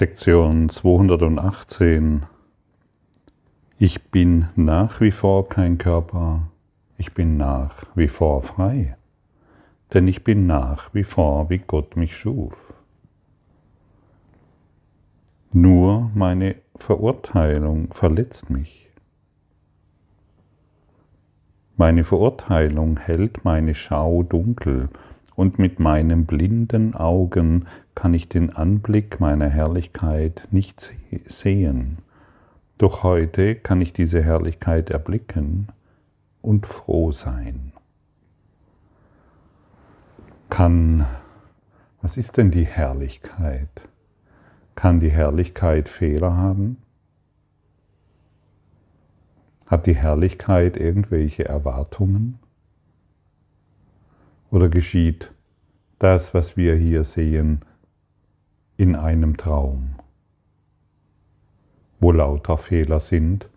Lektion 218. Ich bin nach wie vor kein Körper, ich bin nach wie vor frei, denn ich bin nach wie vor, wie Gott mich schuf. Nur meine Verurteilung verletzt mich. Meine Verurteilung hält meine Schau dunkel und mit meinen blinden Augen kann ich den Anblick meiner Herrlichkeit nicht sehen. Doch heute kann ich diese Herrlichkeit erblicken und froh sein. Kann, was ist denn die Herrlichkeit? Kann die Herrlichkeit Fehler haben? Hat die Herrlichkeit irgendwelche Erwartungen? Oder geschieht das, was wir hier sehen, in einem Traum, wo lauter Fehler sind,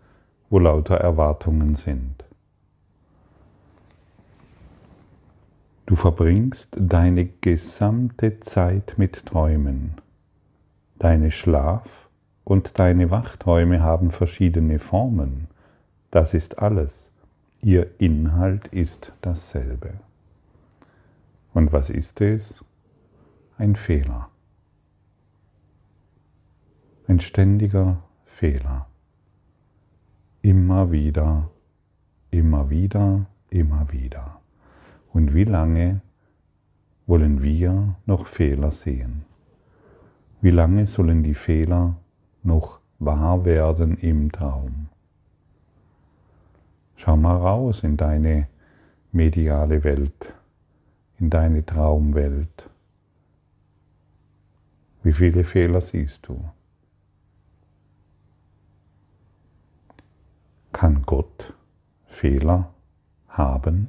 wo lauter Erwartungen sind? Du verbringst deine gesamte Zeit mit Träumen. Deine Schlaf- und deine Wachträume haben verschiedene Formen. Das ist alles. Ihr Inhalt ist dasselbe. Und was ist es? Ein Fehler. Ein ständiger Fehler. Immer wieder, immer wieder, immer wieder. Und wie lange wollen wir noch Fehler sehen? Wie lange sollen die Fehler noch wahr werden im Traum? Schau mal raus in deine mediale Welt in deine Traumwelt. Wie viele Fehler siehst du? Kann Gott Fehler haben?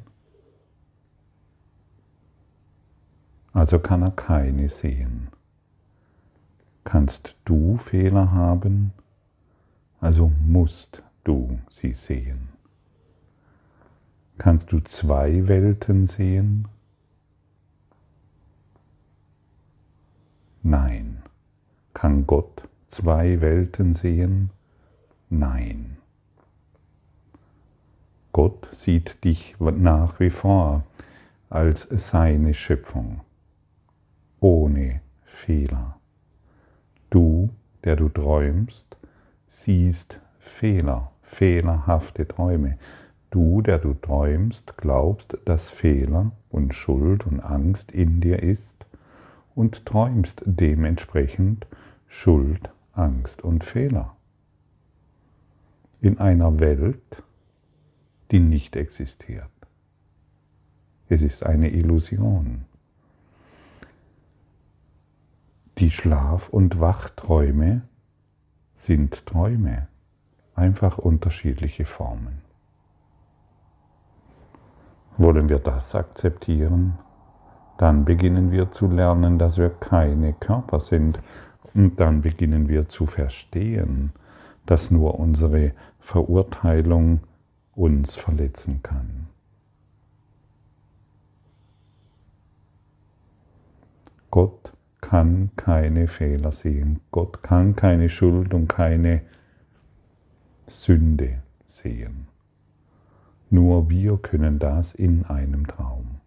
Also kann er keine sehen. Kannst du Fehler haben? Also musst du sie sehen. Kannst du zwei Welten sehen? Nein. Kann Gott zwei Welten sehen? Nein. Gott sieht dich nach wie vor als seine Schöpfung, ohne Fehler. Du, der du träumst, siehst Fehler, fehlerhafte Träume. Du, der du träumst, glaubst, dass Fehler und Schuld und Angst in dir ist und träumst dementsprechend Schuld, Angst und Fehler. In einer Welt, die nicht existiert. Es ist eine Illusion. Die Schlaf- und Wachträume sind Träume, einfach unterschiedliche Formen. Wollen wir das akzeptieren? Dann beginnen wir zu lernen, dass wir keine Körper sind. Und dann beginnen wir zu verstehen, dass nur unsere Verurteilung uns verletzen kann. Gott kann keine Fehler sehen. Gott kann keine Schuld und keine Sünde sehen. Nur wir können das in einem Traum.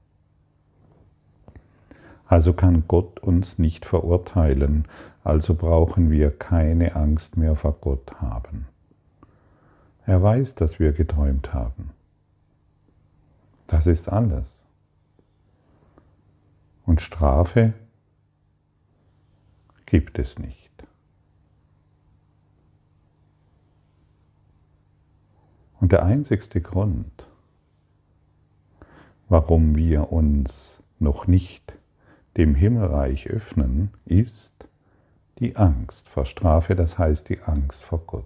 Also kann Gott uns nicht verurteilen, also brauchen wir keine Angst mehr vor Gott haben. Er weiß, dass wir geträumt haben. Das ist alles. Und Strafe gibt es nicht. Und der einzigste Grund, warum wir uns noch nicht dem Himmelreich öffnen, ist die Angst vor Strafe, das heißt die Angst vor Gott.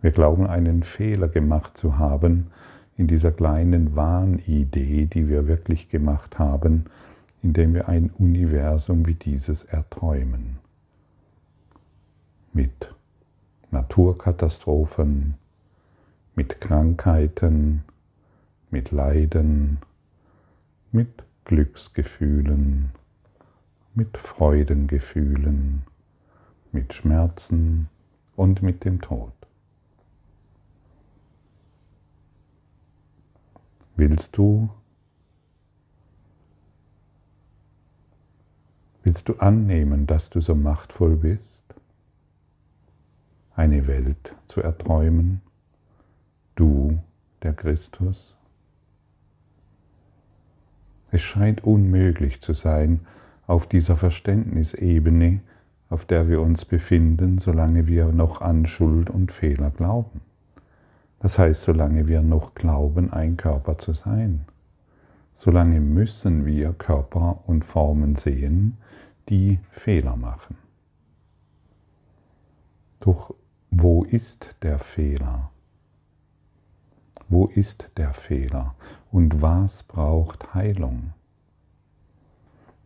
Wir glauben einen Fehler gemacht zu haben in dieser kleinen Wahnidee, die wir wirklich gemacht haben, indem wir ein Universum wie dieses erträumen. Mit Naturkatastrophen, mit Krankheiten, mit Leiden, mit Glücksgefühlen, mit Freudengefühlen, mit Schmerzen und mit dem Tod. Willst du Willst du annehmen, dass du so machtvoll bist, eine Welt zu erträumen, du, der Christus? Es scheint unmöglich zu sein, auf dieser Verständnisebene, auf der wir uns befinden, solange wir noch an Schuld und Fehler glauben. Das heißt, solange wir noch glauben, ein Körper zu sein. Solange müssen wir Körper und Formen sehen, die Fehler machen. Doch wo ist der Fehler? Wo ist der Fehler und was braucht Heilung?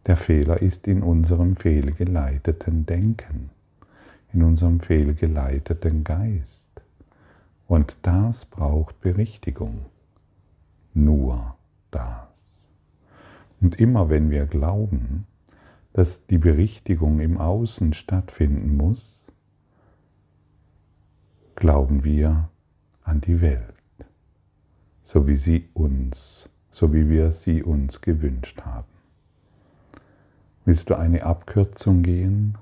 Der Fehler ist in unserem fehlgeleiteten Denken, in unserem fehlgeleiteten Geist. Und das braucht Berichtigung. Nur das. Und immer wenn wir glauben, dass die Berichtigung im Außen stattfinden muss, glauben wir an die Welt, so wie sie uns, so wie wir sie uns gewünscht haben. Willst du eine Abkürzung gehen,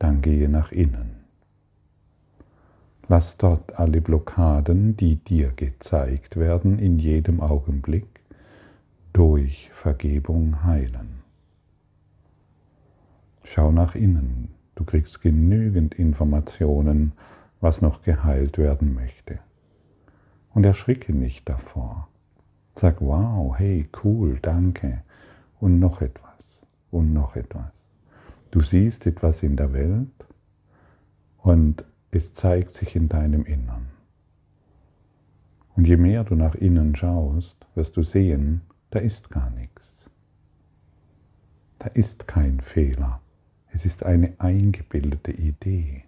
dann gehe nach innen. Lass dort alle Blockaden, die dir gezeigt werden, in jedem Augenblick durch Vergebung heilen. Schau nach innen. Du kriegst genügend Informationen, was noch geheilt werden möchte. Und erschricke nicht davor. Sag, wow, hey, cool, danke. Und noch etwas. Und noch etwas. Du siehst etwas in der Welt und es zeigt sich in deinem Innern. Und je mehr du nach innen schaust, wirst du sehen, da ist gar nichts. Da ist kein Fehler. Es ist eine eingebildete Idee.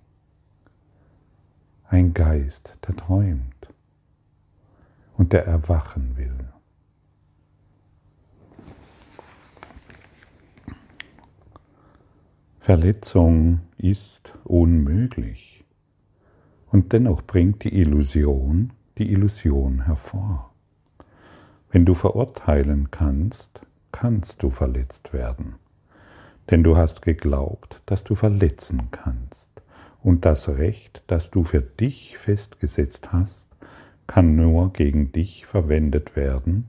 Ein Geist, der träumt und der erwachen will. Verletzung ist unmöglich und dennoch bringt die Illusion die Illusion hervor. Wenn du verurteilen kannst, kannst du verletzt werden denn du hast geglaubt, dass du verletzen kannst. Und das Recht, das du für dich festgesetzt hast, kann nur gegen dich verwendet werden,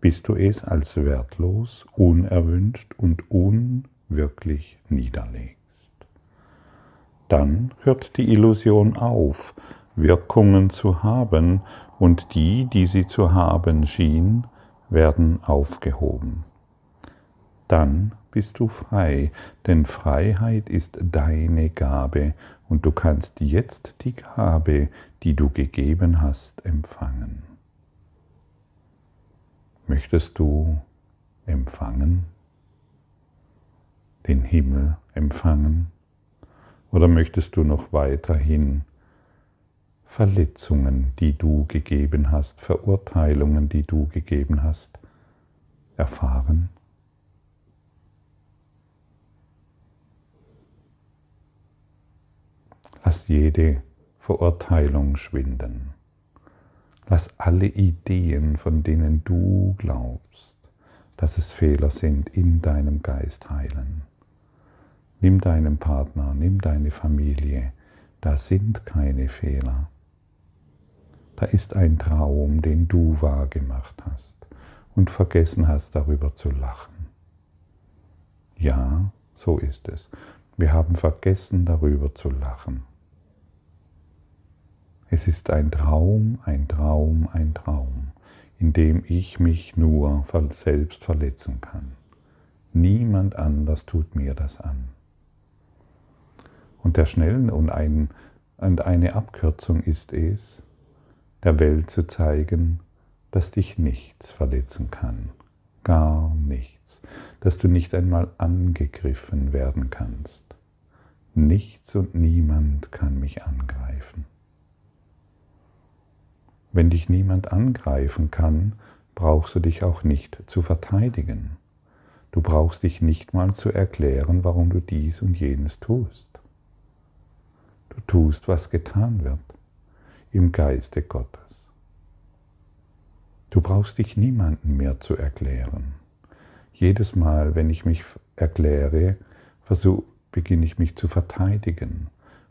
bis du es als wertlos, unerwünscht und unwirklich niederlegst. Dann hört die Illusion auf, Wirkungen zu haben, und die, die sie zu haben schien, werden aufgehoben. Dann bist du frei, denn Freiheit ist deine Gabe und du kannst jetzt die Gabe, die du gegeben hast, empfangen. Möchtest du empfangen? Den Himmel empfangen? Oder möchtest du noch weiterhin Verletzungen, die du gegeben hast, Verurteilungen, die du gegeben hast, erfahren? Lass jede Verurteilung schwinden. Lass alle Ideen, von denen du glaubst, dass es Fehler sind, in deinem Geist heilen. Nimm deinen Partner, nimm deine Familie, da sind keine Fehler. Da ist ein Traum, den du wahrgemacht hast und vergessen hast, darüber zu lachen. Ja, so ist es. Wir haben vergessen, darüber zu lachen. Es ist ein Traum, ein Traum, ein Traum, in dem ich mich nur selbst verletzen kann. Niemand anders tut mir das an. Und der schnellen und, ein, und eine Abkürzung ist es, der Welt zu zeigen, dass dich nichts verletzen kann, gar nichts, dass du nicht einmal angegriffen werden kannst. Nichts und niemand kann mich angreifen. Wenn dich niemand angreifen kann, brauchst du dich auch nicht zu verteidigen. Du brauchst dich nicht mal zu erklären, warum du dies und jenes tust. Du tust, was getan wird im Geiste Gottes. Du brauchst dich niemandem mehr zu erklären. Jedes Mal, wenn ich mich erkläre, versuch, beginne ich mich zu verteidigen.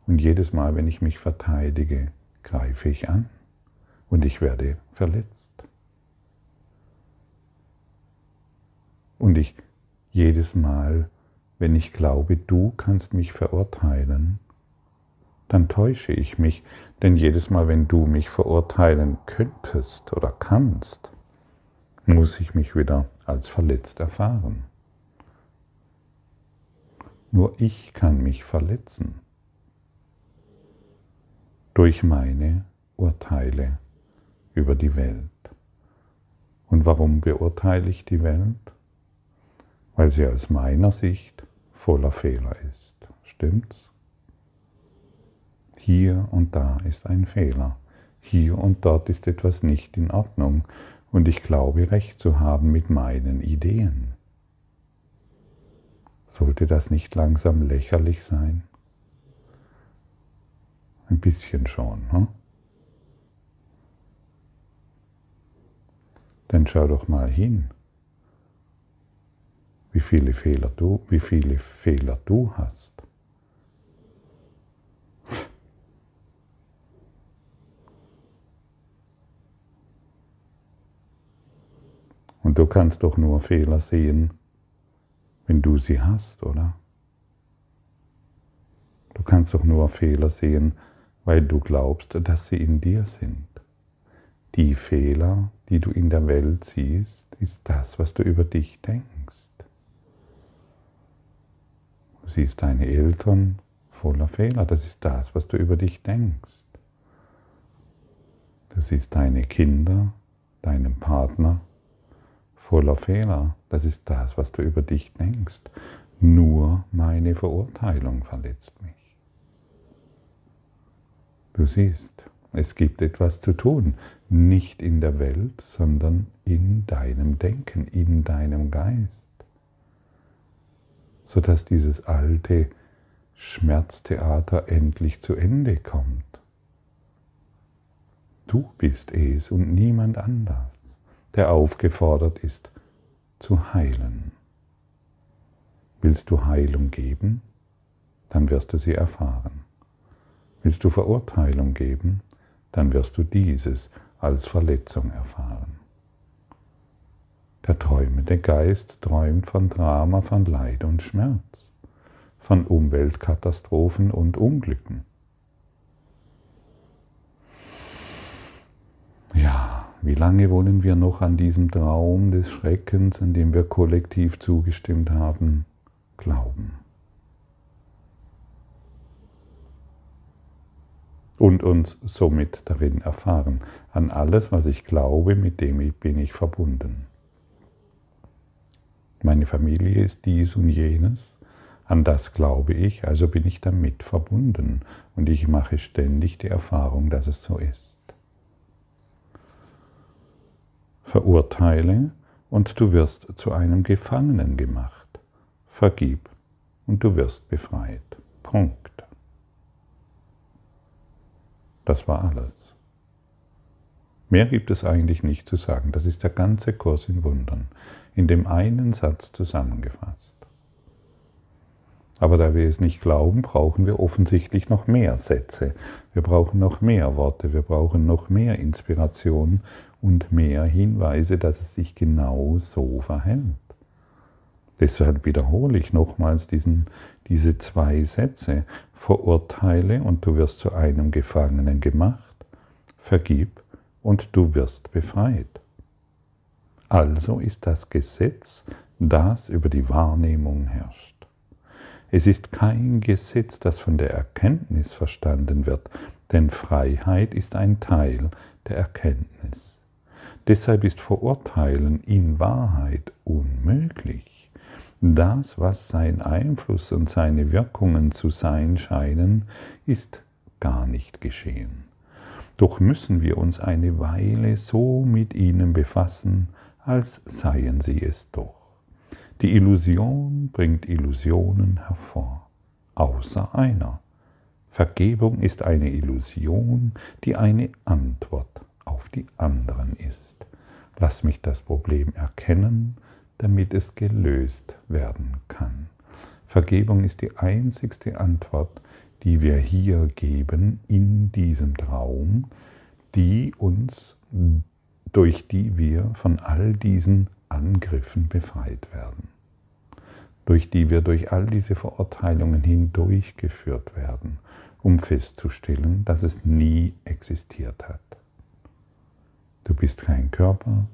Und jedes Mal, wenn ich mich verteidige, greife ich an und ich werde verletzt. Und ich jedes Mal, wenn ich glaube, du kannst mich verurteilen, dann täusche ich mich, denn jedes Mal, wenn du mich verurteilen könntest oder kannst, muss ich mich wieder als verletzt erfahren. Nur ich kann mich verletzen durch meine Urteile über die Welt. Und warum beurteile ich die Welt? Weil sie aus meiner Sicht voller Fehler ist. Stimmt's? Hier und da ist ein Fehler. Hier und dort ist etwas nicht in Ordnung und ich glaube recht zu haben mit meinen Ideen. Sollte das nicht langsam lächerlich sein? Ein bisschen schon. Hm? Dann schau doch mal hin, wie viele Fehler du, wie viele Fehler du hast. Und du kannst doch nur Fehler sehen, wenn du sie hast, oder? Du kannst doch nur Fehler sehen, weil du glaubst, dass sie in dir sind. Die Fehler, die du in der Welt siehst, ist das, was du über dich denkst. Du siehst deine Eltern voller Fehler, das ist das, was du über dich denkst. Du siehst deine Kinder, deinen Partner voller Fehler, das ist das, was du über dich denkst. Nur meine Verurteilung verletzt mich. Du siehst, es gibt etwas zu tun, nicht in der Welt, sondern in deinem Denken, in deinem Geist, sodass dieses alte Schmerztheater endlich zu Ende kommt. Du bist es und niemand anders, der aufgefordert ist, zu heilen. Willst du Heilung geben, dann wirst du sie erfahren. Willst du Verurteilung geben, dann wirst du dieses als Verletzung erfahren. Der träumende Geist träumt von Drama, von Leid und Schmerz, von Umweltkatastrophen und Unglücken. Ja, wie lange wollen wir noch an diesem Traum des Schreckens, an dem wir kollektiv zugestimmt haben, glauben? Und uns somit darin erfahren. An alles, was ich glaube, mit dem bin ich verbunden. Meine Familie ist dies und jenes, an das glaube ich, also bin ich damit verbunden und ich mache ständig die Erfahrung, dass es so ist. Verurteile und du wirst zu einem Gefangenen gemacht. Vergib und du wirst befreit. Punkt. Das war alles. Mehr gibt es eigentlich nicht zu sagen. Das ist der ganze Kurs in Wundern, in dem einen Satz zusammengefasst. Aber da wir es nicht glauben, brauchen wir offensichtlich noch mehr Sätze. Wir brauchen noch mehr Worte, wir brauchen noch mehr Inspiration und mehr Hinweise, dass es sich genau so verhält. Deshalb wiederhole ich nochmals diesen, diese zwei Sätze. Verurteile und du wirst zu einem Gefangenen gemacht. Vergib und du wirst befreit. Also ist das Gesetz, das über die Wahrnehmung herrscht. Es ist kein Gesetz, das von der Erkenntnis verstanden wird, denn Freiheit ist ein Teil der Erkenntnis. Deshalb ist Verurteilen in Wahrheit unmöglich. Das, was sein Einfluss und seine Wirkungen zu sein scheinen, ist gar nicht geschehen. Doch müssen wir uns eine Weile so mit ihnen befassen, als seien sie es doch. Die Illusion bringt Illusionen hervor, außer einer. Vergebung ist eine Illusion, die eine Antwort auf die anderen ist. Lass mich das Problem erkennen, damit es gelöst werden kann. Vergebung ist die einzigste Antwort, die wir hier geben in diesem Traum, die uns, durch die wir von all diesen Angriffen befreit werden, durch die wir durch all diese Verurteilungen hindurchgeführt werden, um festzustellen, dass es nie existiert hat. Du bist kein Körper,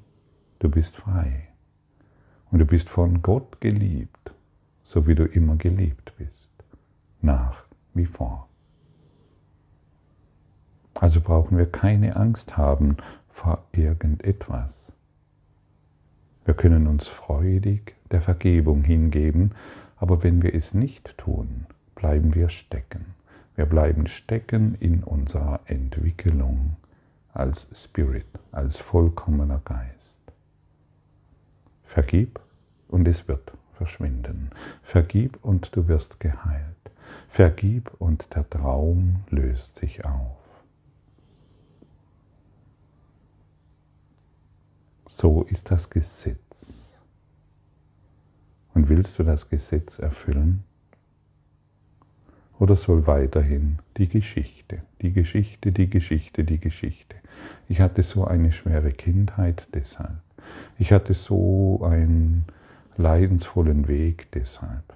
du bist frei und du bist von Gott geliebt, so wie du immer geliebt bist, nach wie vor. Also brauchen wir keine Angst haben vor irgendetwas. Wir können uns freudig der Vergebung hingeben, aber wenn wir es nicht tun, bleiben wir stecken. Wir bleiben stecken in unserer Entwicklung als Spirit, als vollkommener Geist. Vergib und es wird verschwinden. Vergib und du wirst geheilt. Vergib und der Traum löst sich auf. So ist das Gesetz. Und willst du das Gesetz erfüllen? Oder soll weiterhin die Geschichte, die Geschichte, die Geschichte, die Geschichte. Ich hatte so eine schwere Kindheit deshalb. Ich hatte so einen leidensvollen Weg deshalb.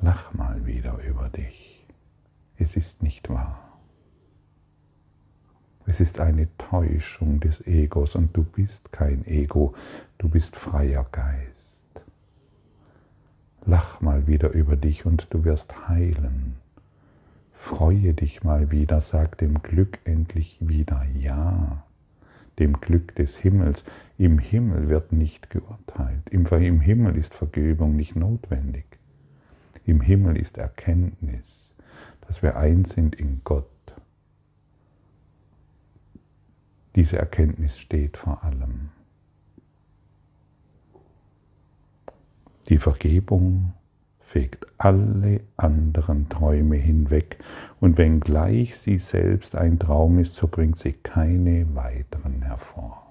Lach mal wieder über dich. Es ist nicht wahr. Es ist eine Täuschung des Egos und du bist kein Ego, du bist freier Geist. Lach mal wieder über dich und du wirst heilen. Freue dich mal wieder, sag dem Glück endlich wieder Ja, dem Glück des Himmels. Im Himmel wird nicht geurteilt, im, im Himmel ist Vergebung nicht notwendig. Im Himmel ist Erkenntnis, dass wir eins sind in Gott. Diese Erkenntnis steht vor allem. Die Vergebung fegt alle anderen Träume hinweg, und wenngleich sie selbst ein Traum ist, so bringt sie keine weiteren hervor.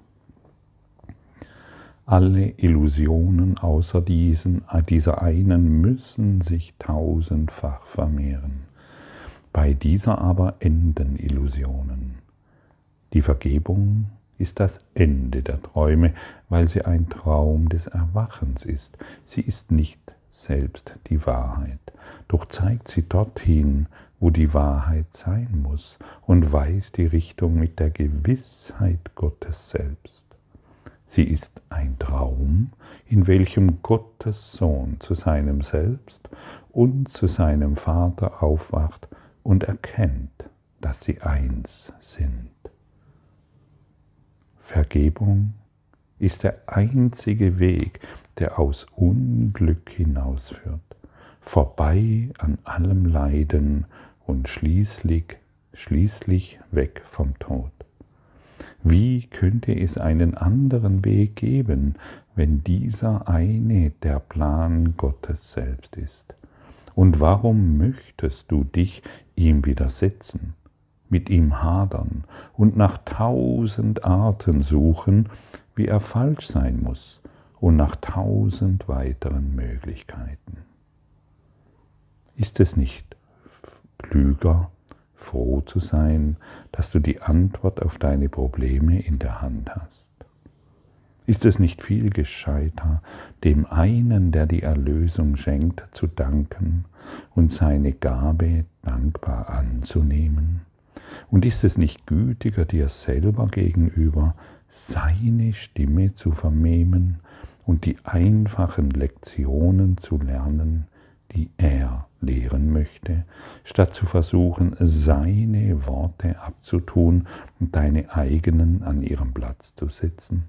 Alle Illusionen außer diesen, dieser einen müssen sich tausendfach vermehren. Bei dieser aber enden Illusionen. Die Vergebung ist das Ende der Träume, weil sie ein Traum des Erwachens ist. Sie ist nicht selbst die Wahrheit, doch zeigt sie dorthin, wo die Wahrheit sein muss und weist die Richtung mit der Gewissheit Gottes selbst. Sie ist ein Traum, in welchem Gottes Sohn zu seinem Selbst und zu seinem Vater aufwacht und erkennt, dass sie eins sind. Vergebung ist der einzige Weg, der aus Unglück hinausführt, vorbei an allem Leiden und schließlich, schließlich weg vom Tod. Wie könnte es einen anderen Weg geben, wenn dieser eine der Plan Gottes selbst ist? Und warum möchtest du dich ihm widersetzen? mit ihm hadern und nach tausend Arten suchen, wie er falsch sein muss und nach tausend weiteren Möglichkeiten. Ist es nicht klüger, froh zu sein, dass du die Antwort auf deine Probleme in der Hand hast? Ist es nicht viel gescheiter, dem einen, der die Erlösung schenkt, zu danken und seine Gabe dankbar anzunehmen? Und ist es nicht gütiger dir selber gegenüber, seine Stimme zu vernehmen und die einfachen Lektionen zu lernen, die er lehren möchte, statt zu versuchen, seine Worte abzutun und deine eigenen an ihrem Platz zu setzen?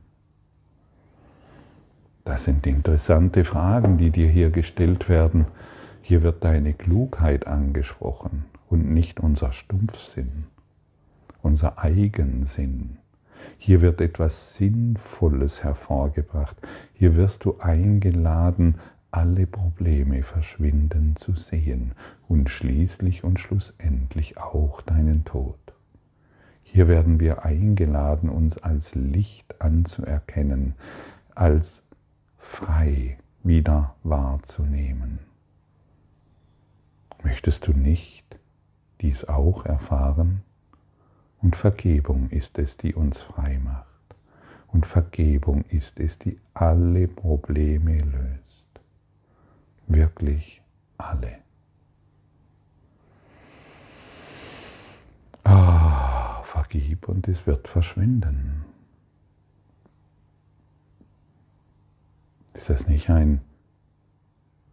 Das sind interessante Fragen, die dir hier gestellt werden. Hier wird deine Klugheit angesprochen und nicht unser Stumpfsinn unser Eigensinn. Hier wird etwas Sinnvolles hervorgebracht. Hier wirst du eingeladen, alle Probleme verschwinden zu sehen und schließlich und schlussendlich auch deinen Tod. Hier werden wir eingeladen, uns als Licht anzuerkennen, als frei wieder wahrzunehmen. Möchtest du nicht dies auch erfahren? Und Vergebung ist es, die uns frei macht. Und Vergebung ist es, die alle Probleme löst. Wirklich alle. Ah, vergib und es wird verschwinden. Ist das nicht ein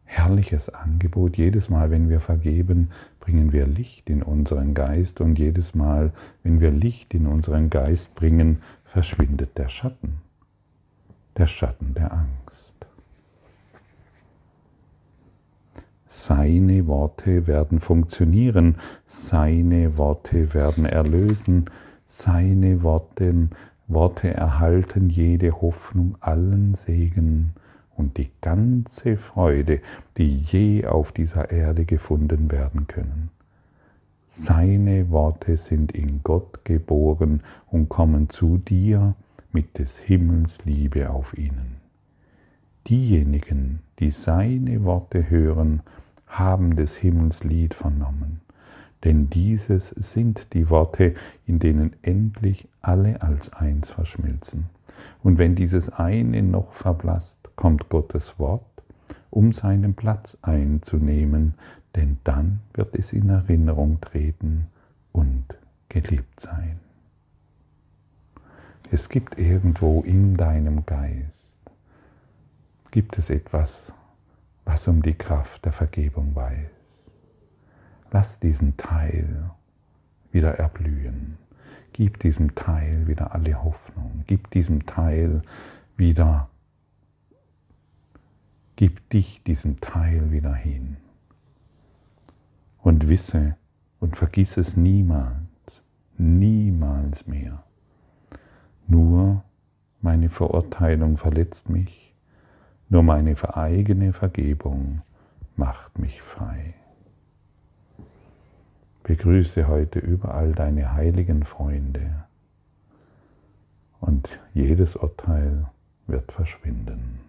herrliches Angebot. Jedes Mal, wenn wir vergeben, bringen wir Licht in unseren Geist und jedes Mal, wenn wir Licht in unseren Geist bringen, verschwindet der Schatten, der Schatten der Angst. Seine Worte werden funktionieren, seine Worte werden erlösen, seine Worte, Worte erhalten jede Hoffnung, allen Segen und die ganze Freude, die je auf dieser Erde gefunden werden können. Seine Worte sind in Gott geboren und kommen zu dir mit des Himmels Liebe auf ihnen. Diejenigen, die seine Worte hören, haben des Himmels Lied vernommen, denn dieses sind die Worte, in denen endlich alle als eins verschmilzen. Und wenn dieses eine noch verblasst, kommt Gottes Wort, um seinen Platz einzunehmen, denn dann wird es in Erinnerung treten und geliebt sein. Es gibt irgendwo in deinem Geist, gibt es etwas, was um die Kraft der Vergebung weiß. Lass diesen Teil wieder erblühen. Gib diesem Teil wieder alle Hoffnung. Gib diesem Teil wieder Gib dich diesem Teil wieder hin. Und wisse und vergiss es niemals, niemals mehr. Nur meine Verurteilung verletzt mich, nur meine eigene Vergebung macht mich frei. Begrüße heute überall deine heiligen Freunde und jedes Urteil wird verschwinden.